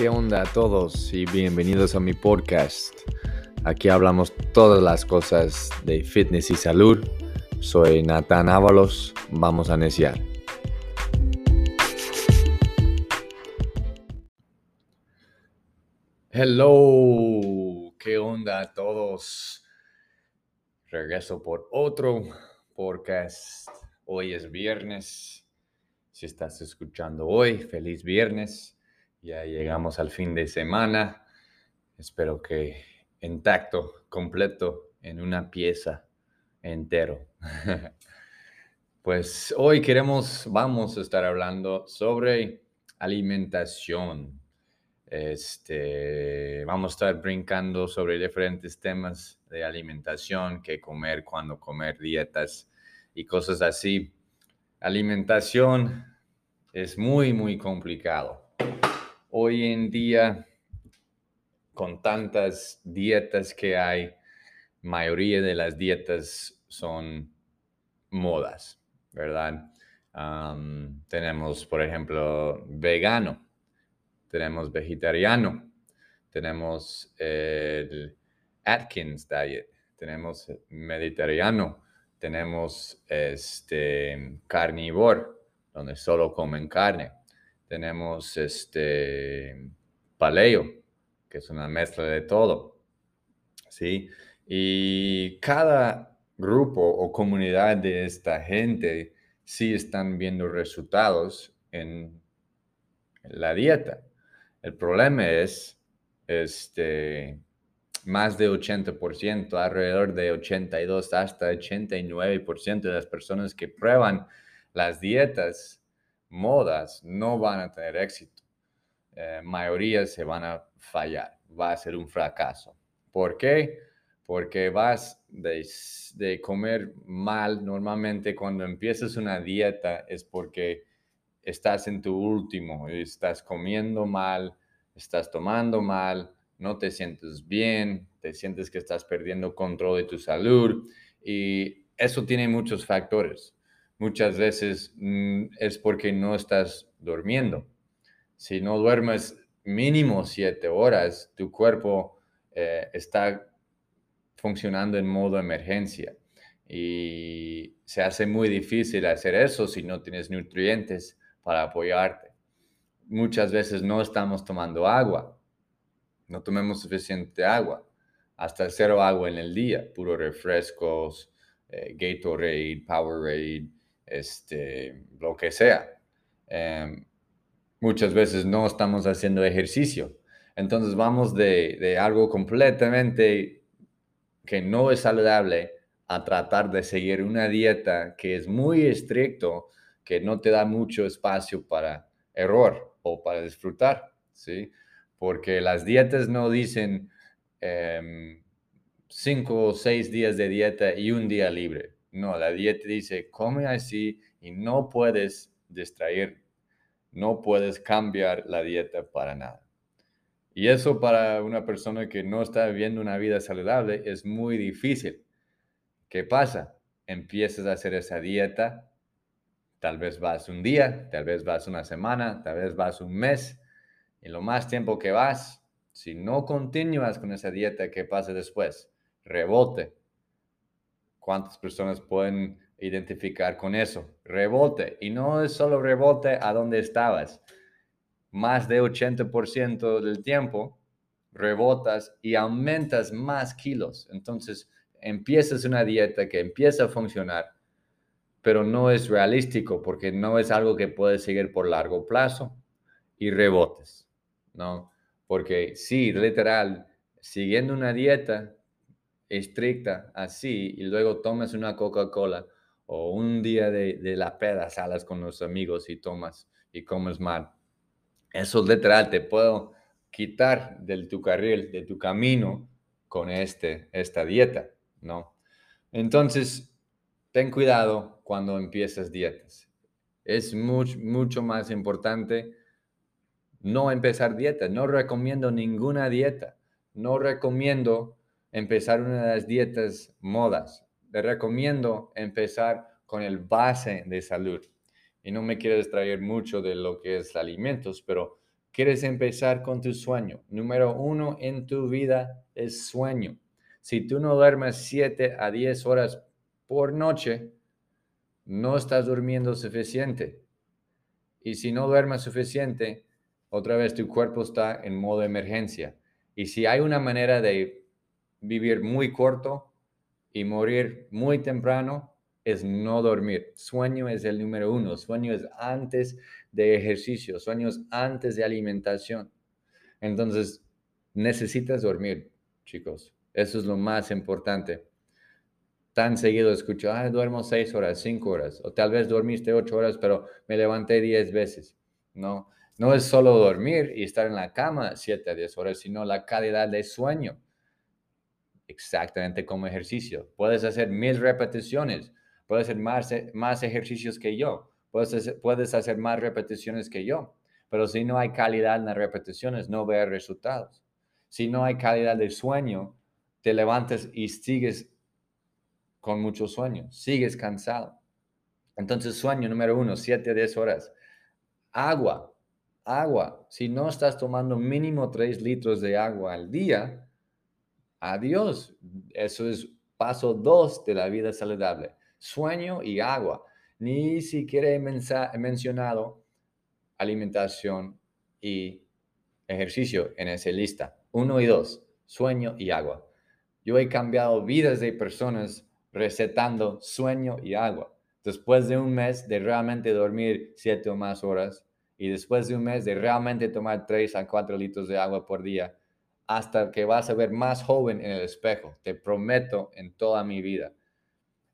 ¿Qué onda a todos y bienvenidos a mi podcast? Aquí hablamos todas las cosas de fitness y salud. Soy Nathan Ábalos, vamos a iniciar. Hello, ¿qué onda a todos? Regreso por otro podcast. Hoy es viernes. Si estás escuchando hoy, feliz viernes. Ya llegamos al fin de semana. Espero que intacto, completo, en una pieza entero. pues hoy queremos, vamos a estar hablando sobre alimentación. Este, vamos a estar brincando sobre diferentes temas de alimentación, qué comer, cuándo comer, dietas y cosas así. Alimentación es muy, muy complicado hoy en día, con tantas dietas que hay, mayoría de las dietas son modas, ¿verdad? tenemos, por ejemplo, vegano, tenemos vegetariano, tenemos el Atkins Diet, tenemos mediterráneo, tenemos este carnívoro, donde solo comen carne tenemos este paleo, que es una mezcla de todo. ¿Sí? Y cada grupo o comunidad de esta gente sí están viendo resultados en la dieta. El problema es este, más de 80%, alrededor de 82 hasta 89% de las personas que prueban las dietas modas no van a tener éxito. Eh, mayoría se van a fallar, va a ser un fracaso. ¿Por qué? Porque vas de, de comer mal. Normalmente cuando empiezas una dieta es porque estás en tu último, estás comiendo mal, estás tomando mal, no te sientes bien, te sientes que estás perdiendo control de tu salud y eso tiene muchos factores muchas veces mm, es porque no estás durmiendo. Si no duermes mínimo siete horas, tu cuerpo eh, está funcionando en modo emergencia y se hace muy difícil hacer eso si no tienes nutrientes para apoyarte. Muchas veces no estamos tomando agua, no tomemos suficiente agua, hasta cero agua en el día, puro refrescos, eh, Gatorade, Powerade, este, lo que sea. Em, muchas veces no estamos haciendo ejercicio. Entonces vamos de, de, algo completamente que no es saludable a tratar de seguir una dieta que es muy estricto, que no te da mucho espacio para error o para disfrutar, ¿sí? Porque las dietas no dicen em, cinco o seis días de dieta y un día libre. No, la dieta dice, come así y no puedes distraer, no puedes cambiar la dieta para nada. Y eso para una persona que no está viviendo una vida saludable es muy difícil. ¿Qué pasa? Empiezas a hacer esa dieta, tal vez vas un día, tal vez vas una semana, tal vez vas un mes, y lo más tiempo que vas, si no continúas con esa dieta, ¿qué pasa después? Rebote, ¿Cuántas personas pueden identificar con eso? Rebote. Y no es solo rebote a donde estabas. Más de 80% del tiempo rebotas y aumentas más kilos. Entonces empiezas una dieta que empieza a funcionar, pero no es realístico porque no es algo que puedes seguir por largo plazo y rebotes, ¿no? Porque sí, literal, siguiendo una dieta estricta así y luego tomas una Coca-Cola o un día de, de, la peda salas con los amigos y tomas y comes mal. Eso literal te puedo quitar de tu carril, de tu camino con este, esta dieta, ¿no? Entonces, ten cuidado cuando empiezas dietas. Es mucho, mucho más importante no empezar dieta. No recomiendo ninguna dieta. No recomiendo empezar una de las dietas modas. Le recomiendo empezar con el base de salud. Y no me quiero distraer mucho de lo que es alimentos, pero quieres empezar con tu sueño. Número uno en tu vida es sueño. Si tú no duermes 7 a 10 horas por noche, no estás durmiendo suficiente. Y si no duermes suficiente, otra vez tu cuerpo está en modo emergencia. Y si hay una manera de vivir muy corto y morir muy temprano, es no dormir. Sueño es el número uno. Sueño es antes de ejercicio. Sueño es antes de alimentación. Entonces, necesitas dormir, chicos. Eso es lo más importante. Tan seguido escucho, ah, duermo seis horas, cinco horas, o tal vez dormiste ocho horas, pero me levanté diez veces. No, no es solo dormir y estar en la cama siete a diez horas, sino la calidad de sueño. Exactamente como ejercicio. Puedes hacer mil repeticiones, puedes hacer más, más ejercicios que yo, puedes hacer, puedes hacer más repeticiones que yo, pero si no hay calidad en las repeticiones, no ver resultados. Si no hay calidad de sueño, te levantas y sigues con mucho sueño, sigues cansado. Entonces, sueño número uno, 7 a 10 horas. Agua, agua. Si no estás tomando mínimo 3 litros de agua al día, adiós. Eso es paso 2 de la vida saludable. Sueño y agua. Ni siquiera he mencionado alimentación y ejercicio en esa lista. Uno y dos, sueño y agua. Yo he cambiado vidas de personas recetando sueño y agua. Después de un mes de realmente dormir siete o más horas y después de un mes de realmente tomar tres a cuatro litros de agua por día, hasta que vas a ver más joven en el espejo, te prometo en toda mi vida.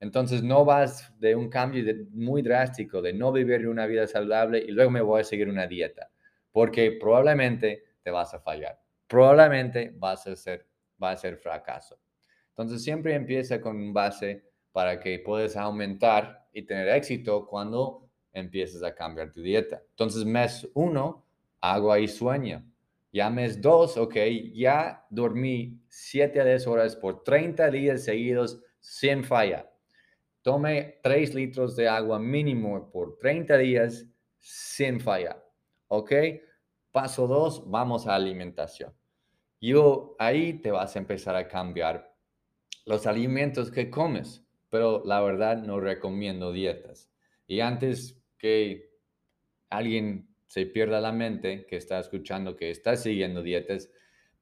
Entonces no vas de un cambio muy drástico de no vivir una vida saludable y luego me voy a seguir una dieta, porque probablemente te vas a fallar, probablemente vas a ser, va a ser fracaso. Entonces siempre empieza con un base para que puedas aumentar y tener éxito cuando empieces a cambiar tu dieta. Entonces mes uno, agua y sueño. Ya mes dos, ok, ya dormí 7 a 10 horas por 30 días seguidos sin falla. Tome 3 litros de agua mínimo por 30 días sin falla. ¿Ok? Paso 2, vamos a alimentación. Yo ahí te vas a empezar a cambiar los alimentos que comes, pero la verdad no recomiendo dietas. Y antes que alguien se pierda la mente, que está escuchando, que está siguiendo dietas,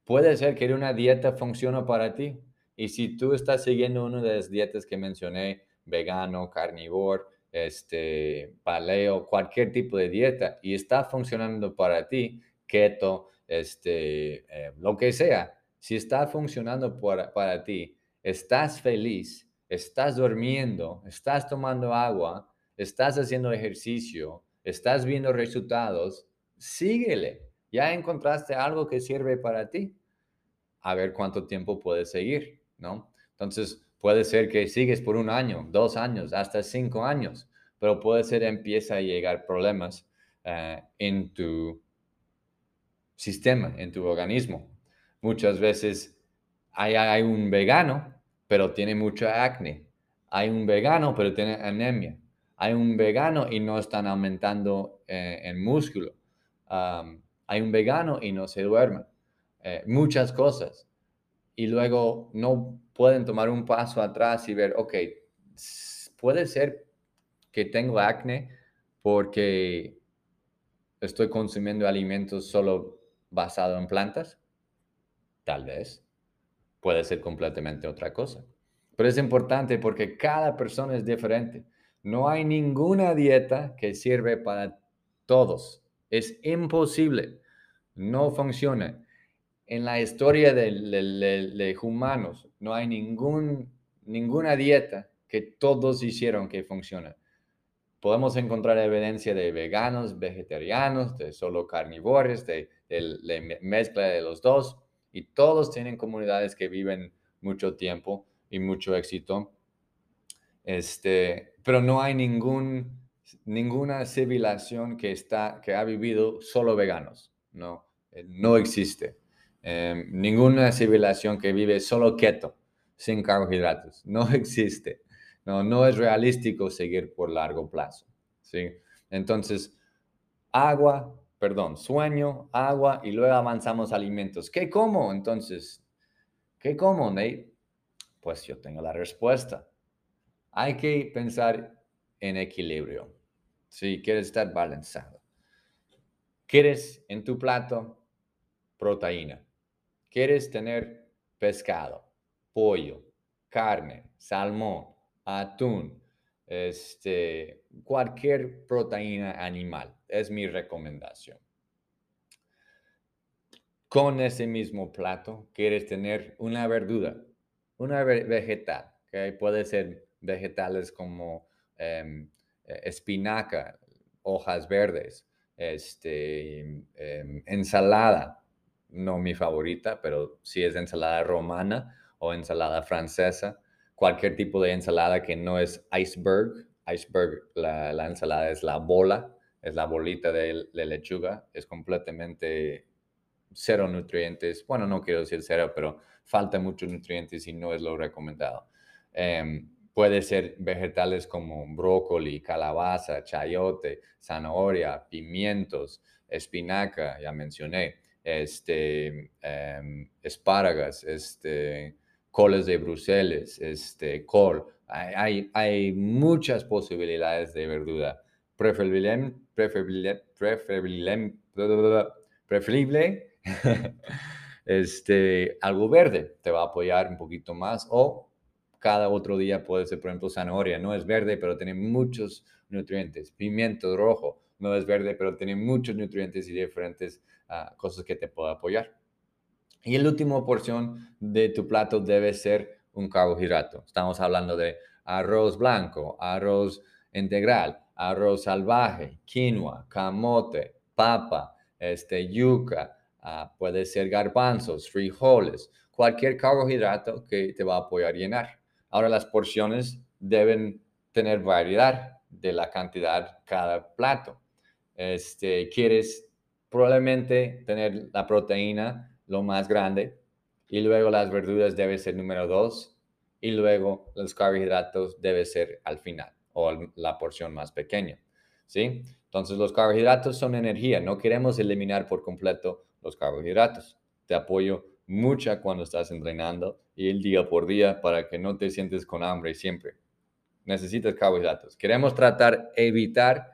puede ser que una dieta funcione para ti. Y si tú estás siguiendo una de las dietas que mencioné, vegano, carnívoro, este, paleo, cualquier tipo de dieta, y está funcionando para ti, keto, este, eh, lo que sea, si está funcionando para, para ti, estás feliz, estás durmiendo, estás tomando agua, estás haciendo ejercicio, estás viendo resultados, síguele. Ya encontraste algo que sirve para ti. A ver cuánto tiempo puedes seguir, ¿no? Entonces, puede ser que sigues por un año, dos años, hasta cinco años, pero puede ser empieza a llegar problemas eh, en tu sistema, en tu organismo. Muchas veces hay, hay un vegano pero tiene mucha acné. Hay un vegano, pero tiene anemia. Hay un vegano y no están aumentando eh, el músculo. hay un vegano y no se duerme. Eh, muchas cosas. Y luego no pueden tomar un paso atrás y ver, ok, puede ser que tengo acné porque estoy consumiendo alimentos solo basados en plantas. Tal vez puede ser completamente otra cosa. Pero es importante porque cada persona es diferente. No hay ninguna dieta que sirve para todos. Es imposible. No funciona. En la historia de, humanos no hay ningún, ninguna dieta que todos hicieron que funcione. Podemos encontrar evidencia de veganos, vegetarianos, de solo carnívoros, de, de mezcla de los dos, y todos tienen comunidades que viven mucho tiempo y mucho éxito. Este, pero no hay ningún, ninguna civilización que, está, que ha vivido solo veganos. No, eh, no existe. Em, ninguna civilización que vive solo keto, sin carbohidratos. No existe. No, no es realístico seguir por largo plazo. ¿sí? Entonces, agua, perdón, sueño, agua y luego avanzamos alimentos. ¿Qué como entonces? ¿Qué como, Nate? Pues yo tengo la respuesta. Hay que pensar en equilibrio. Si quieres estar balanceado. ¿Quieres en tu plato proteína? ¿Quieres tener pescado, pollo, carne, salmón, atún, este, cualquier proteína animal? Es mi recomendación. Con ese mismo plato, quieres tener una verdura, una vegetal, que puede ser vegetales como em, e, espinaca, hojas verdes, este, em, ensalada, no mi favorita, pero si es ensalada romana o ensalada francesa, cualquier tipo de ensalada que no es iceberg, iceberg, la, la ensalada es la bola, es la bolita de, lechuga, es completamente cero nutrientes. Bueno, no quiero decir cero, pero falta muchos nutrientes y no es lo recomendado. Em, puede ser vegetales como brócoli, calabaza, chayote, zanahoria, pimientos, espinaca, ya mencioné, este, em, espárragas, este, coles de Bruselas, este, col. Hay, hay, muchas posibilidades de verdura. Preferible, preferible, preferible, preferible este, algo verde te va a apoyar un poquito más o cada otro día puede ser, por ejemplo, zanahoria. No es verde, pero tiene muchos nutrientes. Pimiento rojo no es verde, pero tiene muchos nutrientes y diferentes ah, cosas que te puede apoyar. Y la última porción de tu plato debe ser un carbohidrato. Estamos hablando de arroz blanco, arroz integral, arroz salvaje, quinoa, camote, papa, este, yuca, ah, puede ser garbanzos, frijoles, cualquier carbohidrato que te va a apoyar a llenar. Ahora las porciones deben tener variedad de la cantidad cada plato. Este, quieres probablemente tener la proteína lo más grande y luego las verduras debe ser número dos y luego los carbohidratos debe ser al final o la porción más pequeña. ¿Sí? Entonces los carbohidratos son energía, no queremos eliminar por completo los carbohidratos. Te apoyo mucha cuando estás entrenando y el día por día para que no te sientes con hambre siempre. Necesitas carbohidratos. Queremos tratar evitar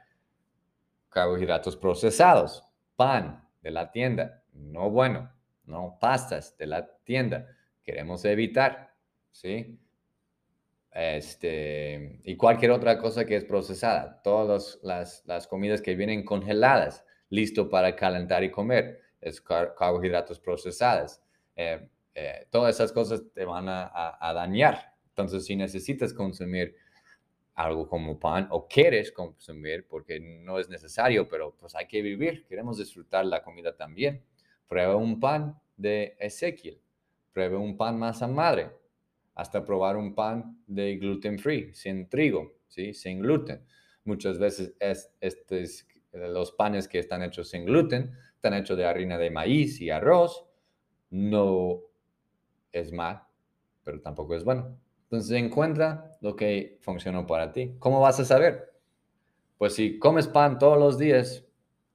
carbohidratos procesados, pan de la tienda, no bueno, no pastas de la tienda. Queremos evitar, ¿sí? Este, y cualquier otra cosa que es procesada. Todas las, las comidas que vienen congeladas, listo para calentar y comer, es carbohidratos procesados. Eh, eh, todas esas cosas te van a, dañar. Entonces, si necesitas consumir algo como pan o quieres consumir, porque no es necesario, pero pues hay que vivir, queremos disfrutar la comida también. Prueba un pan de Ezequiel, prueba un pan masa madre, hasta probar un pan de gluten free, sin trigo, ¿sí? sin gluten. Muchas veces es, estos, los panes que están hechos sin gluten están hechos de harina de maíz y arroz. No es mal, pero tampoco es bueno. Entonces encuentra lo que funcionó para ti. ¿Cómo vas a saber? Pues si comes pan todos los días,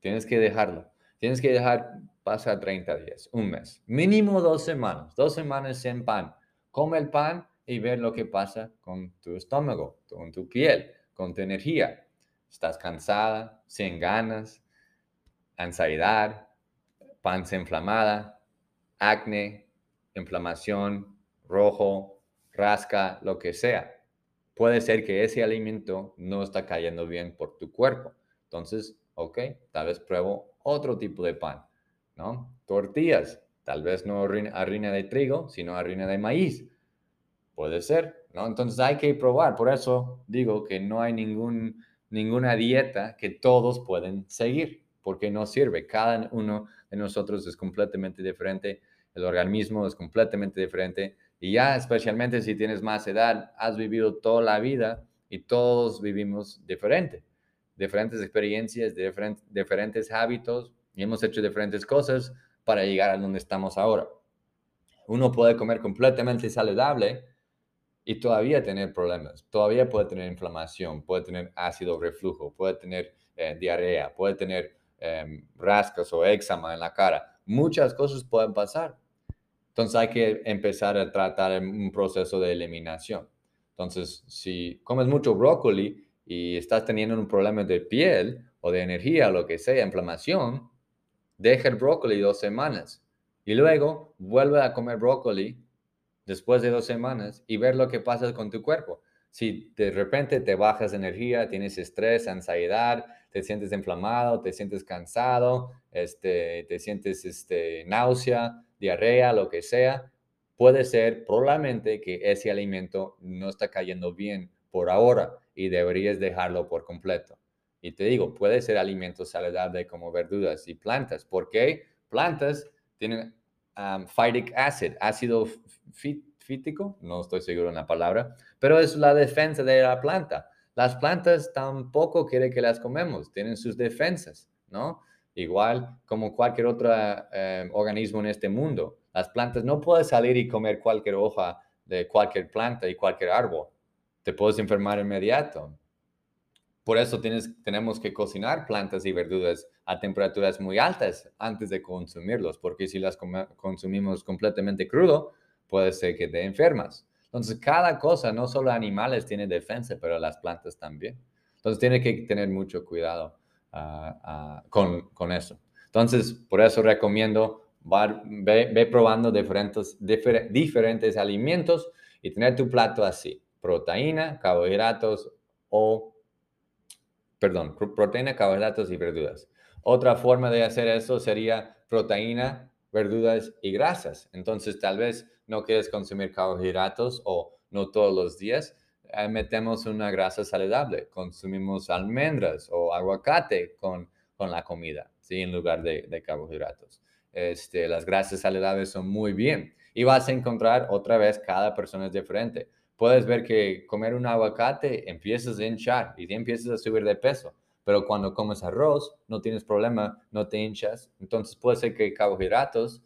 tienes que dejarlo. Tienes que dejar pasa 30 días, un mes, mínimo dos semanas, dos semanas sin pan. Come el pan y ver lo que pasa con tu estómago, con tu piel, con tu energía. Estás cansada, sin ganas, ansiedad, panza inflamada, acné, inflamación, rojo, rasca, lo que sea. Puede ser que ese alimento no está cayendo bien por tu cuerpo. Entonces, ok, tal vez pruebo otro tipo de pan ¿no? Tortillas, tal vez no harina de trigo, sino harina de maíz. Puede ser, ¿no? Entonces hay que probar. Por eso digo que no hay ningún, ninguna dieta que todos pueden seguir, porque no sirve. Cada uno de nosotros es completamente diferente, el organismo es completamente diferente y ya especialmente si tienes más edad, has vivido toda la vida y todos vivimos diferente, diferentes experiencias, diferentes hábitos, y hemos hecho diferentes cosas para llegar a donde estamos ahora. Uno puede comer completamente saludable y todavía tener problemas, todavía puede tener inflamación, puede tener ácido reflujo, puede tener eh, diarrea, puede tener em, rascas o eczema en la cara. Muchas cosas pueden pasar. Entonces hay que empezar a tratar un proceso de eliminación. Entonces, si comes mucho brócoli y estás teniendo un problema de piel o de energía, lo que sea, inflamación, deja el brócoli dos semanas y luego vuelve a comer brócoli después de dos semanas y ver lo que pasa con tu cuerpo. Si de repente te bajas energía, tienes estrés, ansiedad, te sientes inflamado, te sientes cansado, este, te sientes este, náusea, diarrea, lo que sea, puede ser probablemente que ese alimento no está cayendo bien por ahora y deberías dejarlo por completo. Y te digo, puede ser alimentos saludables como verduras y plantas. ¿Por qué? Plantas tienen um, phytic acid, ácido fítico, no estoy seguro en la palabra, pero es la defensa de la planta. Las plantas tampoco quieren que las comemos, tienen sus defensas, ¿no? Igual como cualquier otro eh, organismo en este mundo. Las plantas no puedes salir y comer cualquier hoja de cualquier planta y cualquier árbol. Te puedes enfermar inmediato. Por eso tienes, tenemos que cocinar plantas y verduras a temperaturas muy altas antes de consumirlos, porque si las consumimos completamente crudo, puede ser que te enfermas. Entonces, cada cosa, no solo animales, tiene defensa, pero las plantas también. Entonces, tiene que tener mucho cuidado con, con, eso. Entonces, por eso recomiendo, ve, probando diferentes, diferentes alimentos y tener tu plato así. Proteína, carbohidratos o, perdón, proteína, carbohidratos y verduras. Otra forma de hacer eso sería proteína, verduras y grasas. Entonces, tal vez no quieres consumir carbohidratos o no todos los días, eh, metemos una grasa saludable. Consumimos almendras o aguacate con, con la comida, ¿sí? En lugar de, de carbohidratos. Este, las grasas saludables son muy bien. Y vas a encontrar otra vez, cada persona es diferente. Puedes ver que comer un aguacate empiezas a hinchar y empiezas a subir de peso pero cuando comes arroz no tienes problema, no te hinchas, entonces puede ser que carbohidratos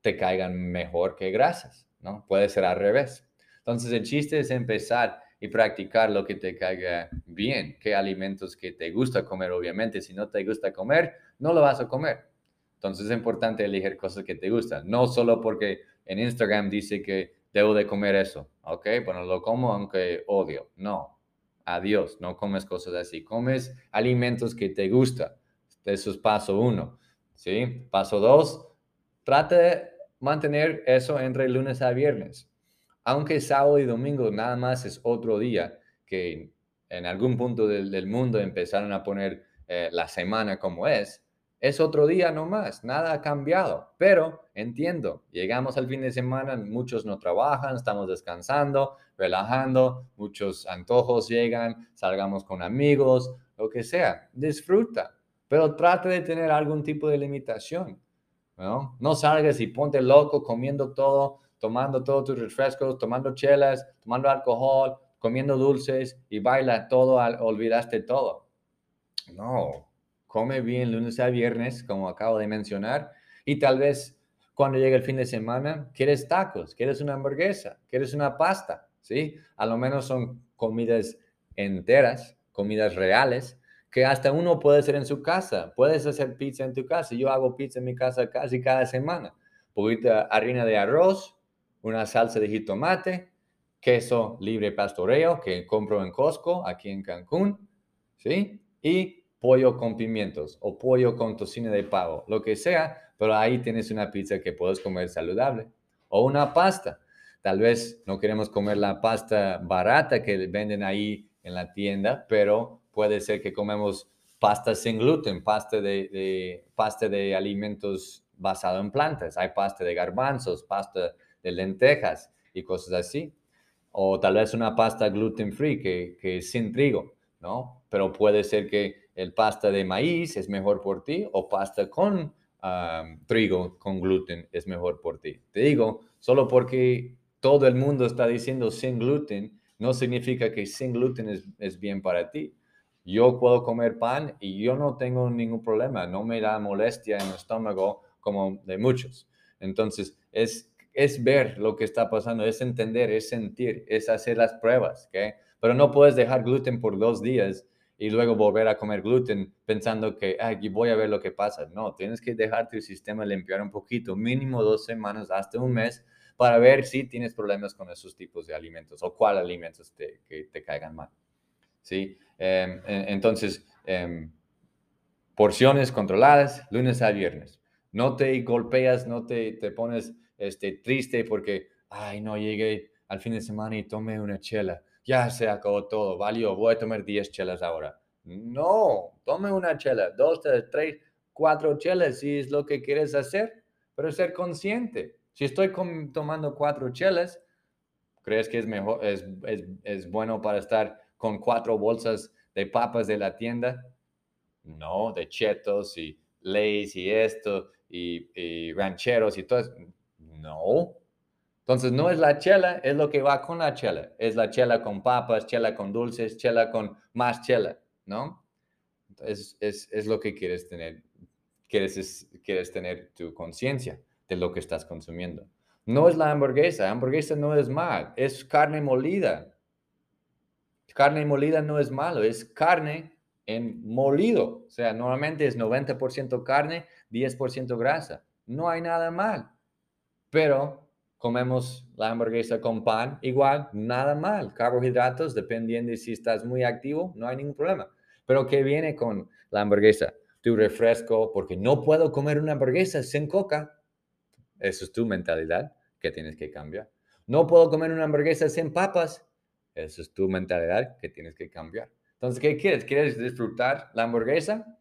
te caigan mejor que grasas, ¿no? Puede ser al revés. Entonces el chiste es empezar y practicar lo que te caiga bien, qué alimentos que te gusta comer, obviamente, si no te gusta comer, no lo vas a comer. Entonces es importante elegir cosas que te gustan, no solo porque en Instagram dice que debo de comer eso, ¿ok? Bueno, lo como aunque odio, no, adiós, no comes cosas así, comes alimentos que te gustan. Eso es paso uno, ¿sí? Paso dos, trata de mantener eso entre lunes a viernes. Aunque sábado y domingo nada más es otro día que en algún punto del, mundo empezaron a poner eh, la semana como es, es otro día nomás, nada ha cambiado, pero entiendo, llegamos al fin de semana, muchos no trabajan, estamos descansando, relajando, muchos antojos llegan, salgamos con amigos, lo que sea, disfruta, pero trate de tener algún tipo de limitación, ¿no? No salgas y ponte loco comiendo todo, tomando todos tus refrescos, tomando chelas, tomando alcohol, comiendo dulces y baila todo, olvidaste todo. No, come bien lunes a viernes, como acabo de mencionar, y tal vez cuando llegue el fin de semana, quieres tacos, quieres una hamburguesa, quieres una pasta, ¿sí? A lo menos son comidas enteras, comidas reales, que hasta uno puede hacer en su casa. Puedes hacer pizza en tu casa. Yo hago pizza en mi casa casi cada semana. Poquita harina de arroz, una salsa de jitomate, queso libre pastoreo que compro en Costco, aquí en Cancún, ¿sí? Y pollo con pimientos o pollo con tocino de pavo, lo que sea, pero ahí tienes una pizza que puedes comer saludable. O una pasta. Tal vez no queremos comer la pasta barata que venden ahí en la tienda, pero puede ser que comemos pasta sin gluten, pasta de, pasta de alimentos basado en plantas. Hay pasta de garbanzos, pasta de lentejas y cosas así. O tal vez una pasta gluten free que, que es sin trigo, ¿no? Pero puede ser que el pasta de maíz es mejor por ti o pasta con trigo, con gluten es mejor por ti. Te digo, solo porque todo el mundo está diciendo sin gluten, no significa que sin gluten es, es bien para ti. Yo puedo comer pan y yo no tengo ningún problema, no me da molestia en el estómago como de muchos. Entonces, es, es ver lo que está pasando, es entender, es sentir, es hacer las pruebas, ¿ok? Pero no puedes dejar gluten por dos días y luego volver a comer gluten pensando que Ay, voy a ver lo que pasa. No, tienes que dejar tu sistema limpiar un poquito, mínimo dos semanas hasta un mes para ver si tienes problemas con esos tipos de alimentos o cuál alimentos te, que te caigan mal. ¿Sí? Em, entonces, em, porciones controladas, lunes a viernes. No te golpeas, no te, te pones este, triste porque, ay, no llegué al fin de semana y tomé una chela. Ya se acabó todo, valió, voy a tomar 10 chelas ahora. No, tome una chela, dos, tres, cuatro chelas si es lo que quieres hacer, pero ser consciente. Si estoy tomando cuatro chelas, ¿crees que es mejor, es, es, es bueno para estar con cuatro bolsas de papas de la tienda? No, de chetos y leys y esto y, rancheros y todo. No. Entonces no es la chela, es lo que va con la chela. Es la chela con papas, chela con dulces, chela con más chela, ¿no? Entonces es, es lo que quieres tener. Quieres, quieres tener tu conciencia de lo que estás consumiendo. No es la hamburguesa, hamburguesa no es mal, es carne molida. Carne molida no es malo, es carne en molido. O sea, normalmente es 90% carne, 10% grasa. No hay nada mal. Pero comemos la hamburguesa con pan, igual, nada mal. Carbohidratos, dependiendo de si estás muy activo, no hay ningún problema. Pero ¿qué viene con la hamburguesa? Tu refresco, porque no puedo comer una hamburguesa sin coca. Eso es tu mentalidad que tienes que cambiar. No puedo comer una hamburguesa sin papas. Eso es tu mentalidad que tienes que cambiar. Entonces, ¿qué quieres? ¿Quieres disfrutar la hamburguesa?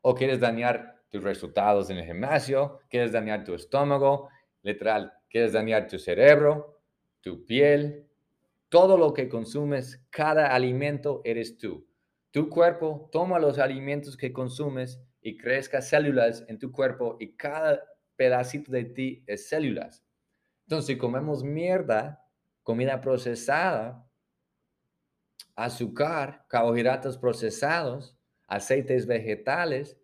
¿O quieres dañar tus resultados en el gimnasio? ¿Quieres dañar tu estómago? Literal, ¿quieres dañar tu cerebro, tu piel? Todo lo que consumes, cada alimento eres tú. Tu cuerpo toma los alimentos que consumes y crezca células en tu cuerpo y cada pedacito de ti es células. Entonces, si comemos mierda, comida procesada, azúcar, carbohidratos procesados, aceites vegetales,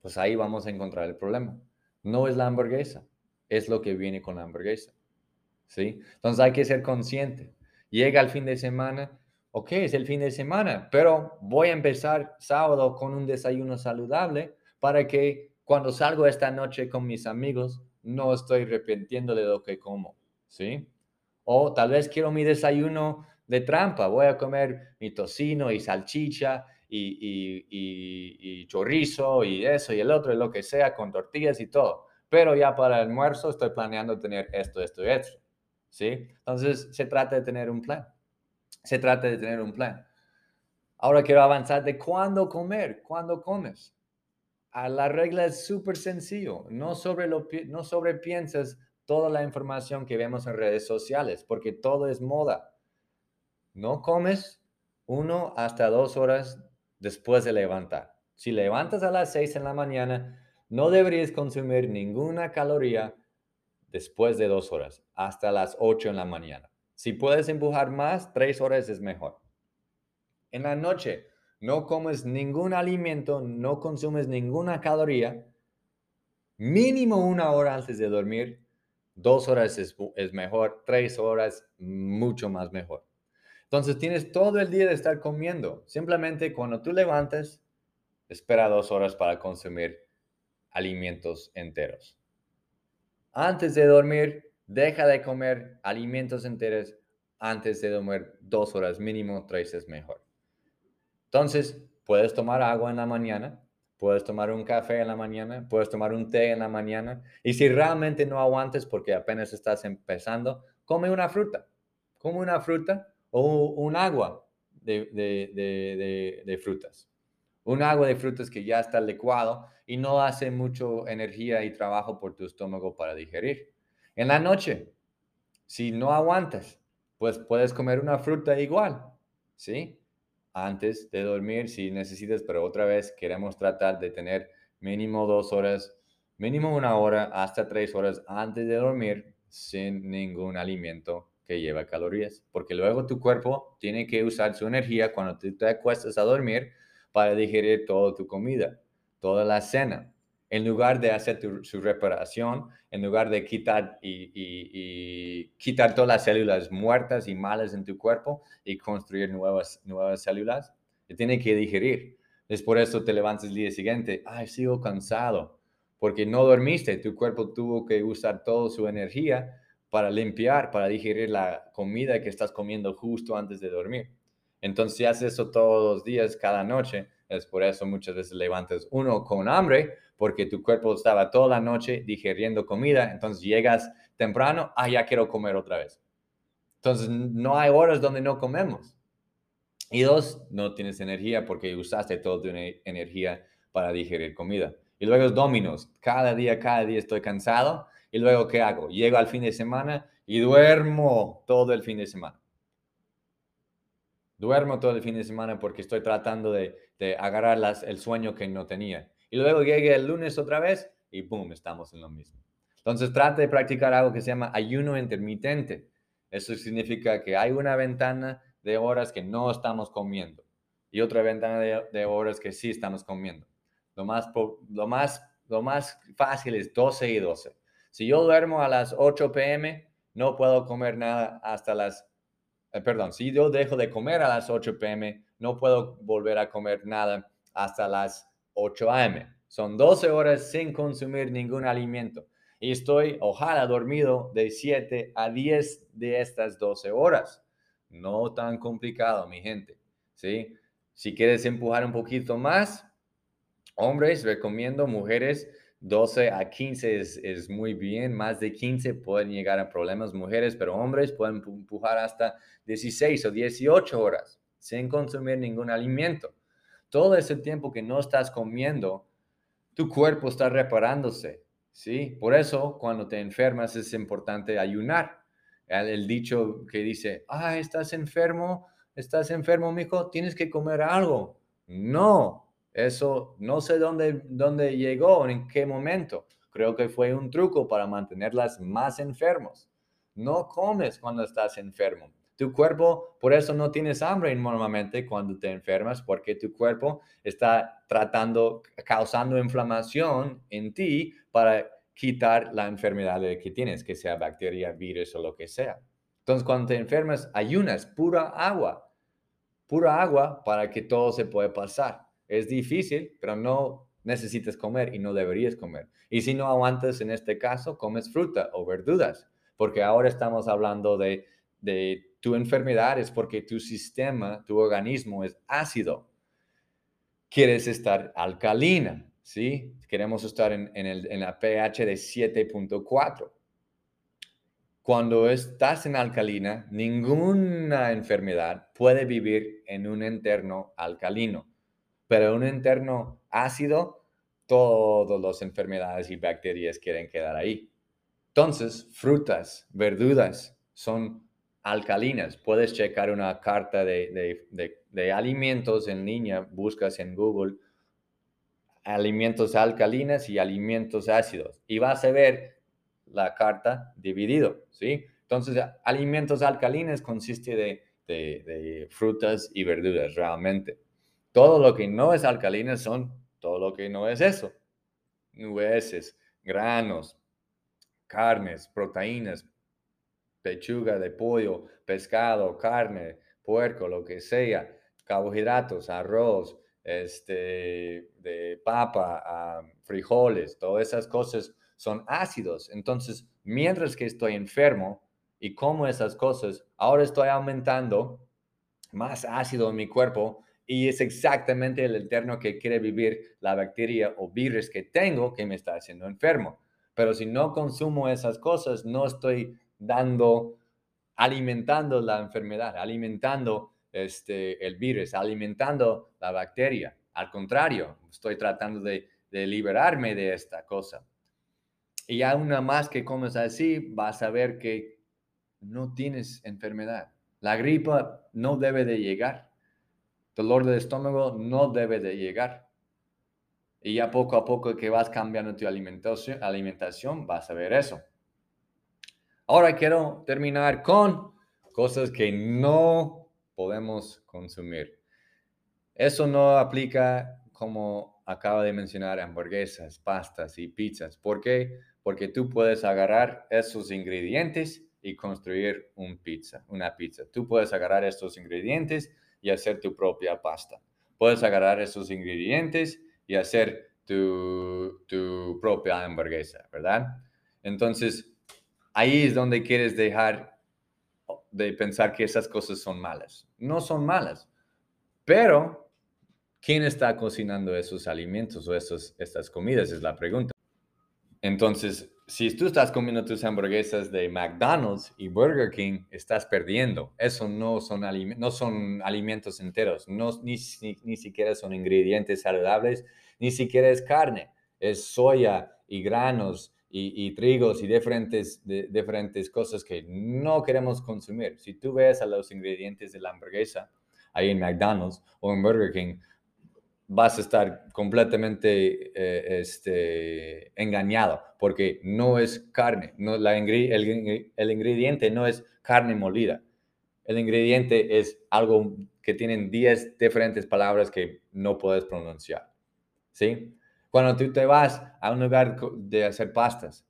pues ahí vamos a encontrar el problema. No es la hamburguesa, es lo que viene con la hamburguesa. ¿Sí? Entonces hay que ser consciente. Llega el fin de semana, ok, es el fin de semana, pero voy a empezar sábado con un desayuno saludable para que cuando salgo esta noche con mis amigos no estoy arrepintiendo de lo que como, ¿sí? O tal vez quiero mi desayuno de trampa. Voy a comer mi tocino y salchicha y, y, chorizo y eso y el otro y lo que sea con tortillas y todo. Pero ya para el almuerzo estoy planeando tener esto, esto y esto. ¿Sí? Entonces se trata de tener un plan. Se trata de tener un plan. Ahora quiero avanzar de cuándo comer, cuándo comes. A la regla es súper sencillo. No, sobre lo, no sobrepienses toda la información que vemos en redes sociales, porque todo es moda no comes uno hasta dos horas después de levantar. Si levantas a las seis en la mañana, no deberías consumir ninguna caloría después de dos horas, hasta las ocho en la mañana. Si puedes empujar más, tres horas es mejor. En la noche, no comes ningún alimento, no consumes ninguna caloría, mínimo una hora antes de dormir. Dos horas es, es mejor, tres horas mucho más mejor. Entonces tienes todo el día de estar comiendo. Simplemente cuando tú levantes, espera dos horas para consumir alimentos enteros. Antes de dormir, deja de comer alimentos enteros. Antes de dormir, dos horas mínimo, tres es mejor. Entonces, puedes tomar agua en la mañana, puedes tomar un café en la mañana, puedes tomar un té en la mañana. Y si realmente no aguantes porque apenas estás empezando, come una fruta. Come una fruta o un agua de, frutas. Un agua de frutas que ya está licuado y no hace mucho energía y trabajo por tu estómago para digerir. En la noche, si no aguantas, pues puedes comer una fruta igual, ¿sí? Antes de dormir, si necesitas, pero otra vez queremos tratar de tener mínimo dos horas, mínimo una hora hasta tres horas antes de dormir sin ningún alimento que lleva calorías, porque luego tu cuerpo tiene que usar su energía cuando te acuestas a dormir para digerir toda tu comida, toda la cena. En lugar de hacer su reparación, en lugar de quitar y, quitar todas las células muertas y malas en tu cuerpo y construir nuevas, nuevas células, que tiene que digerir. Es por eso te levantas el día siguiente, ay, sigo cansado, porque no dormiste, tu cuerpo tuvo que usar toda su energía para limpiar, para digerir la comida que estás comiendo justo antes de dormir. Entonces, si haces eso todos los días, cada noche, es por eso muchas veces levantas uno con hambre, porque tu cuerpo estaba toda la noche digiriendo comida, entonces llegas temprano, ah, ya quiero comer otra vez. Entonces, no hay horas donde no comemos. Y dos, no tienes energía porque usaste toda tu energía para digerir comida. Y luego dominos. Cada día, cada día estoy cansado. Y luego, ¿qué hago? Llego al fin de semana y duermo todo el fin de semana. Duermo todo el fin de semana porque estoy tratando de, agarrar el sueño que no tenía. Y luego llegué el lunes otra vez y ¡boom! Estamos en lo mismo. Entonces trate de practicar algo que se llama ayuno intermitente. Eso significa que hay una ventana de horas que no estamos comiendo y otra ventana de, horas que sí estamos comiendo. Lo más, lo, más, lo más fácil es 12 y 12. Si yo duermo a las 8 pm, no puedo comer nada hasta las eh, perdón, si yo dejo de comer a las 8 pm, no puedo volver a comer nada hasta las 8 am. Son 12 horas sin consumir ningún alimento. Y estoy, ojalá, dormido de 7 a 10 de estas 12 horas. No tan complicado, mi gente. ¿sí? Si quieres empujar un poquito más, hombres, recomiendo, mujeres, 12 a 15 es, muy bien, más de 15 pueden llegar a problemas mujeres, pero hombres pueden empujar hasta 16 o 18 horas sin consumir ningún alimento. Todo ese tiempo que no estás comiendo, tu cuerpo está reparándose, ¿sí? Por eso cuando te enfermas es importante ayunar. El, el dicho que dice, ah, estás enfermo, estás enfermo, mijo, tienes que comer algo. No, eso no sé dónde, dónde llegó, en qué momento. Creo que fue un truco para mantenerlas más enfermos. No comes cuando estás enfermo. Tu cuerpo, por eso no tienes hambre normalmente cuando te enfermas, porque tu cuerpo está tratando, causando inflamación en ti para quitar la enfermedad que tienes, que sea bacteria, virus o lo que sea. Entonces, cuando te enfermas, ayunas, pura agua, pura agua para que todo se pueda pasar. Es difícil, pero no necesitas comer y no deberías comer. Y si no aguantas en este caso, comes fruta o verduras, porque ahora estamos hablando de, tu enfermedad, es porque tu sistema, tu organismo es ácido. Quieres estar alcalina, ¿sí? Queremos estar en, el, en la pH de 7.4. Cuando estás en alcalina, ninguna enfermedad puede vivir en un entorno alcalino pero un interno ácido, todas las enfermedades y bacterias quieren quedar ahí. Entonces, frutas, verduras son alcalinas. Puedes checar una carta de, alimentos en línea, buscas en Google alimentos alcalinas y alimentos ácidos y vas a ver la carta dividido, ¿sí? Entonces, alimentos alcalinas consiste de frutas y verduras realmente. Todo lo que no es alcalina son todo lo que no es eso. Nueces, granos, carnes, proteínas, pechuga de pollo, pescado, carne, puerco, lo que sea, carbohidratos, arroz, este, de papa, frijoles, todas esas cosas son ácidos. Entonces, mientras que estoy enfermo y como esas cosas, ahora estoy aumentando más ácido en mi cuerpo y es exactamente el eterno que quiere vivir la bacteria o virus que tengo que me está haciendo enfermo. Pero si no consumo esas cosas, no estoy dando, alimentando la enfermedad, alimentando este, el virus, alimentando la bacteria. Al contrario, estoy tratando de, de liberarme de esta cosa. Y aún más que comes así, vas a ver que no tienes enfermedad. La gripa no debe de llegar dolor de estómago no debe de llegar. Y ya poco a poco que vas cambiando tu alimentación, vas a ver eso. Ahora quiero terminar con cosas que no podemos consumir. Eso no aplica como acaba de mencionar hamburguesas, pastas y pizzas. ¿Por qué? Porque tú puedes agarrar esos ingredientes y construir un pizza, una pizza. Tú puedes agarrar estos ingredientes y hacer tu propia pasta. puedes agarrar esos ingredientes y hacer tu, tu propia hamburguesa, ¿verdad? Entonces, ahí es donde quieres dejar de pensar que esas cosas son malas. No son malas, pero ¿quién está cocinando esos alimentos o esos, estas comidas? Es la pregunta. Entonces, si tú estás comiendo tus hamburguesas de McDonald's y Burger King, estás perdiendo. Eso no son, no son alimentos enteros, no, ni, ni, siquiera son ingredientes saludables, ni siquiera es carne, es soya y granos y, y trigos y diferentes, de, diferentes cosas que no queremos consumir. Si tú ves a los ingredientes de la hamburguesa ahí en McDonald's o en Burger King, vas a estar completamente eh, este, engañado porque no es carne, no, la, el, el, ingrediente no es carne molida. El ingrediente es algo que tienen 10 diferentes palabras que no puedes pronunciar. ¿Sí? Cuando tú te vas a un lugar de hacer pastas,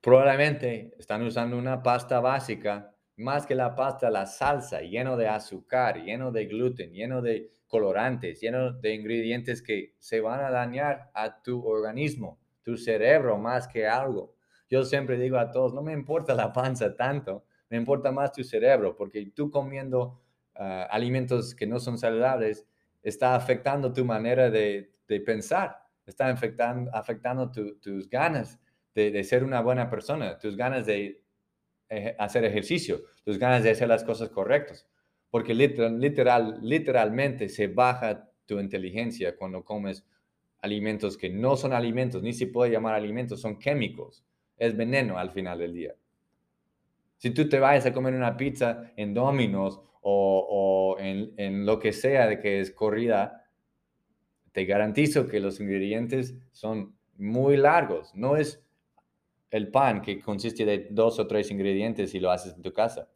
probablemente están usando una pasta básica, más que la pasta, la salsa, lleno de azúcar, lleno de gluten, lleno de colorantes, llenos de ingredientes que se van a dañar a tu organismo, tu cerebro más que algo. Yo siempre digo a todos, no me importa la panza tanto, me importa más tu cerebro, porque tú comiendo ah, alimentos que no son saludables está afectando tu manera de, pensar, está afectando, afectando tus ganas de, de, ser una buena persona, tus ganas de hacer ejercicio, tus ganas de hacer las cosas correctas porque literal, literal, literalmente se baja tu inteligencia cuando comes alimentos que no son alimentos, ni se puede llamar alimentos, son químicos. Es veneno al final del día. Si tú te vayas a comer una pizza en Domino's o, en, en, lo que sea de que es corrida, te garantizo que los ingredientes son muy largos. No es el pan que consiste de dos o tres ingredientes y lo haces en tu casa.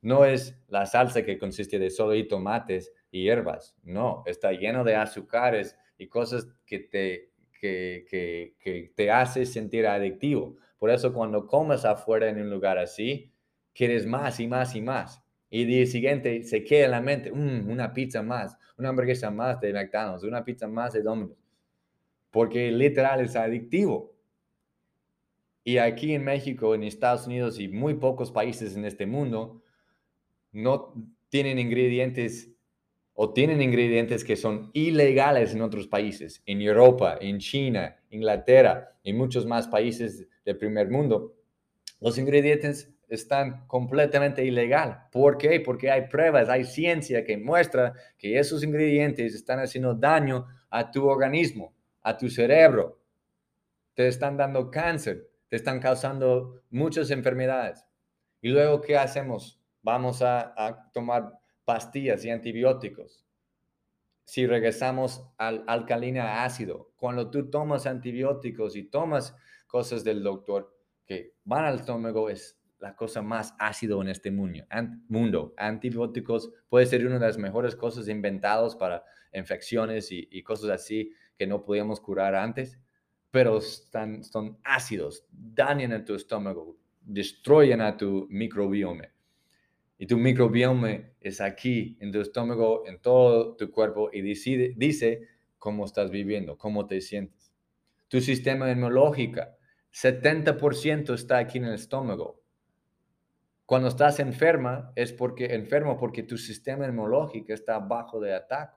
No es la salsa que consiste de solo y tomates y hierbas. No, está lleno de azúcares y cosas que te, que, que, que te hace sentir adictivo. Por eso cuando comes afuera en un lugar así, quieres más y más y más. Y el día siguiente se queda en la mente, mm, una pizza más, una hamburguesa más de McDonald's, una pizza más de Domino's. Porque literal es adictivo. Y aquí en México, en Estados Unidos y muy pocos países en este mundo, no tienen ingredientes o tienen ingredientes que son ilegales en otros países, en Europa, en China, Inglaterra y muchos más países del primer mundo. Los ingredientes están completamente ilegal. ¿Por qué? Porque hay pruebas, hay ciencia que muestra que esos ingredientes están haciendo daño a tu organismo, a tu cerebro. Te están dando cáncer, te están causando muchas enfermedades. Y luego, ¿qué hacemos? vamos a, tomar pastillas y antibióticos. Si regresamos al alcalina ácido, cuando tú tomas antibióticos y tomas cosas del doctor que van al estómago, es la cosa más ácido en este mundo. Antibióticos puede ser una de las mejores cosas inventadas para infecciones y, cosas así que no podíamos curar antes, pero son ácidos, dañan a tu estómago, destruyen a tu microbioma. Y tu microbioma es aquí, en tu estómago, en todo tu cuerpo, y decide, dice cómo estás viviendo, cómo te sientes. Tu sistema inmunológico, 70% está aquí en el estómago. Cuando estás enferma, es porque enfermo porque tu sistema inmunológico está bajo de ataque.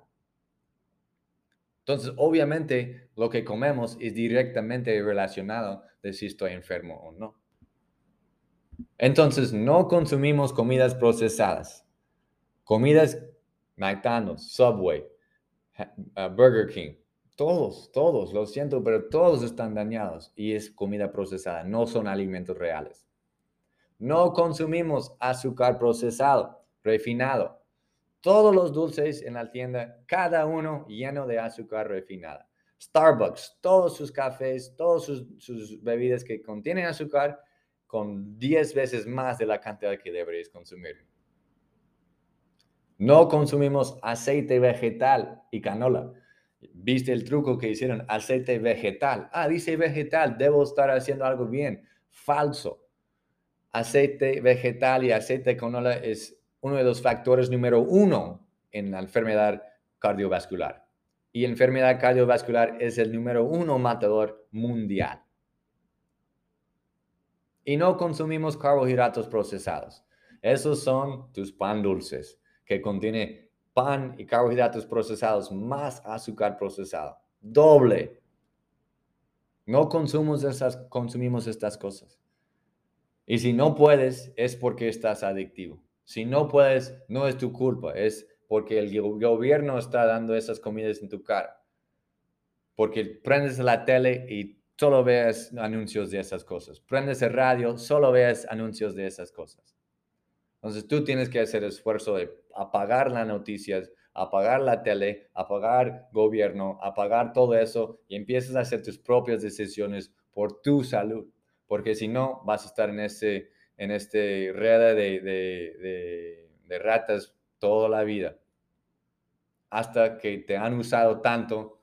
Entonces, obviamente, lo que comemos es directamente relacionado de si estoy enfermo o no. Entonces, no consumimos comidas procesadas. Comidas McDonald's, Subway, uh, Burger King, todos, todos, lo siento, pero todos están dañados y es comida procesada, no son alimentos reales. No consumimos azúcar procesado, refinado. Todos los dulces en la tienda, cada uno lleno de azúcar refinada. Starbucks, todos sus cafés, todas sus, bebidas que contienen azúcar con 10 veces más de la cantidad que deberías consumir. No consumimos aceite vegetal y canola. ¿Viste el truco que hicieron? Aceite vegetal. Ah, dice vegetal, debo estar haciendo algo bien. Falso. Aceite vegetal y aceite de canola es uno de los factores número uno en la enfermedad cardiovascular. Y enfermedad cardiovascular es el número uno matador mundial. Y no consumimos carbohidratos procesados. Esos son tus pan dulces, que contiene pan y carbohidratos procesados más azúcar procesado. Doble. No consumimos esas, consumimos estas cosas. Y si no puedes, es porque estás adictivo. Si no puedes, no es tu culpa, es porque el gobierno está dando esas comidas en tu cara. Porque prendes la tele y solo ves anuncios de esas cosas. Prendes el radio, solo ves anuncios de esas cosas. Entonces tú tienes que hacer esfuerzo de apagar las noticias, apagar la tele, apagar gobierno, apagar todo eso y empiezas a hacer tus propias decisiones por tu salud. Porque si no, vas a estar en este, en este red de, de, de ratas toda la vida. Hasta que te han usado tanto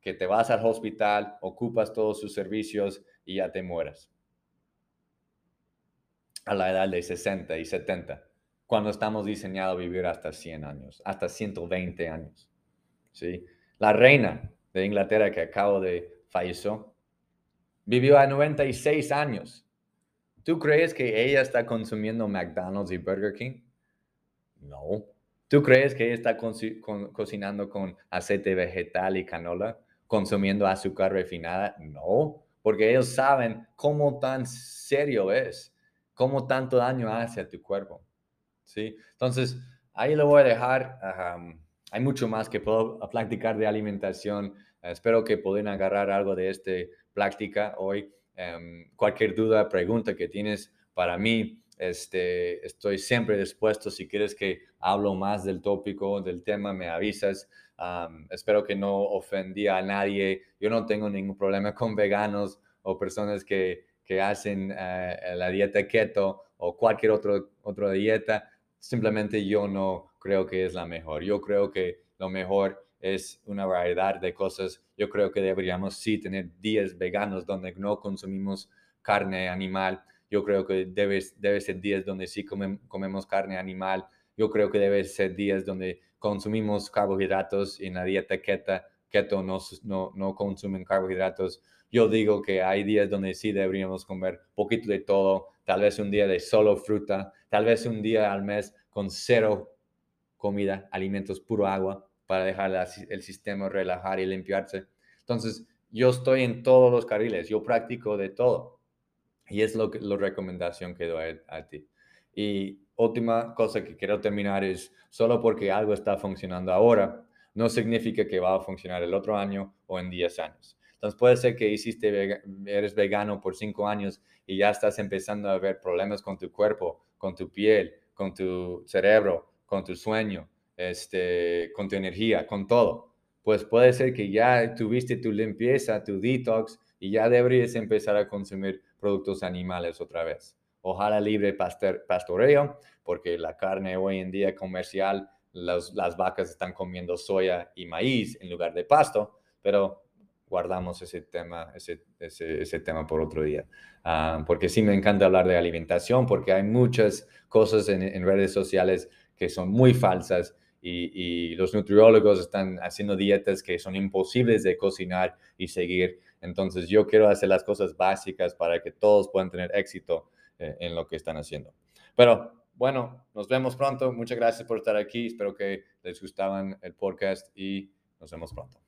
que te vas al hospital, ocupas todos sus servicios y ya te mueras a la edad de 60 y 70, cuando estamos diseñados a vivir hasta 100 años, hasta 120 años. ¿sí? La reina de Inglaterra que acabo de falleció, vivió a 96 años. ¿Tú crees que ella está consumiendo McDonald's y Burger King? No. ¿Tú crees que ella está cocinando con aceite vegetal y canola? ¿Consumiendo azúcar refinada? No, porque ellos saben cómo tan serio es cómo tanto daño hace a tu cuerpo. ¿sí? Entonces, ahí lo voy a dejar. hay mucho más que puedo platicar de alimentación. espero que puedan agarrar algo de esta práctica hoy. Em, cualquier duda, pregunta que tienes para mí, este, estoy siempre dispuesto. Si quieres que hablo más del tópico, del tema, me avisas. espero que no ofendí a nadie. Yo no tengo ningún problema con veganos o personas que que hacen eh, la dieta keto o cualquier otro, otra dieta, simplemente yo no creo que es la mejor. Yo creo que lo mejor es una variedad de cosas. Yo creo que deberíamos sí tener días veganos donde no consumimos carne animal. Yo creo que debe, debe ser días donde sí comemos carne animal. Yo creo que debe ser días donde consumimos carbohidratos y en la dieta keto, keto no, no, no consumen carbohidratos. Yo digo que hay días donde sí deberíamos comer poquito de todo, tal vez un día de solo fruta, tal vez un día al mes con cero comida, alimentos, puro agua, para dejar el sistema relajar y limpiarse. Entonces, yo estoy en todos los carriles, yo practico de todo. Y es lo que, la recomendación que doy a, ti. Y última cosa que quiero terminar es, solo porque algo está funcionando ahora, no significa que va a funcionar el otro año o en 10 años. Entonces puede ser que hiciste, eres vegano por cinco años y ya estás empezando a ver problemas con tu cuerpo, con tu piel, con tu cerebro, con tu sueño, este, con tu energía, con todo. Pues puede ser que ya tuviste tu limpieza, tu detox y ya deberías empezar a consumir productos animales otra vez. Ojalá libre pastoreo, porque la carne hoy en día comercial, las vacas están comiendo soya y maíz en lugar de pasto, pero guardamos ese tema, ese, ese, tema por otro día. Ah, porque sí me encanta hablar de alimentación, porque hay muchas cosas en, redes sociales que son muy falsas y, los nutriólogos están haciendo dietas que son imposibles de cocinar y seguir. Entonces yo quiero hacer las cosas básicas para que todos puedan tener éxito eh, en lo que están haciendo. Pero bueno, nos vemos pronto. Muchas gracias por estar aquí. Espero que les gustaban el podcast y nos vemos pronto.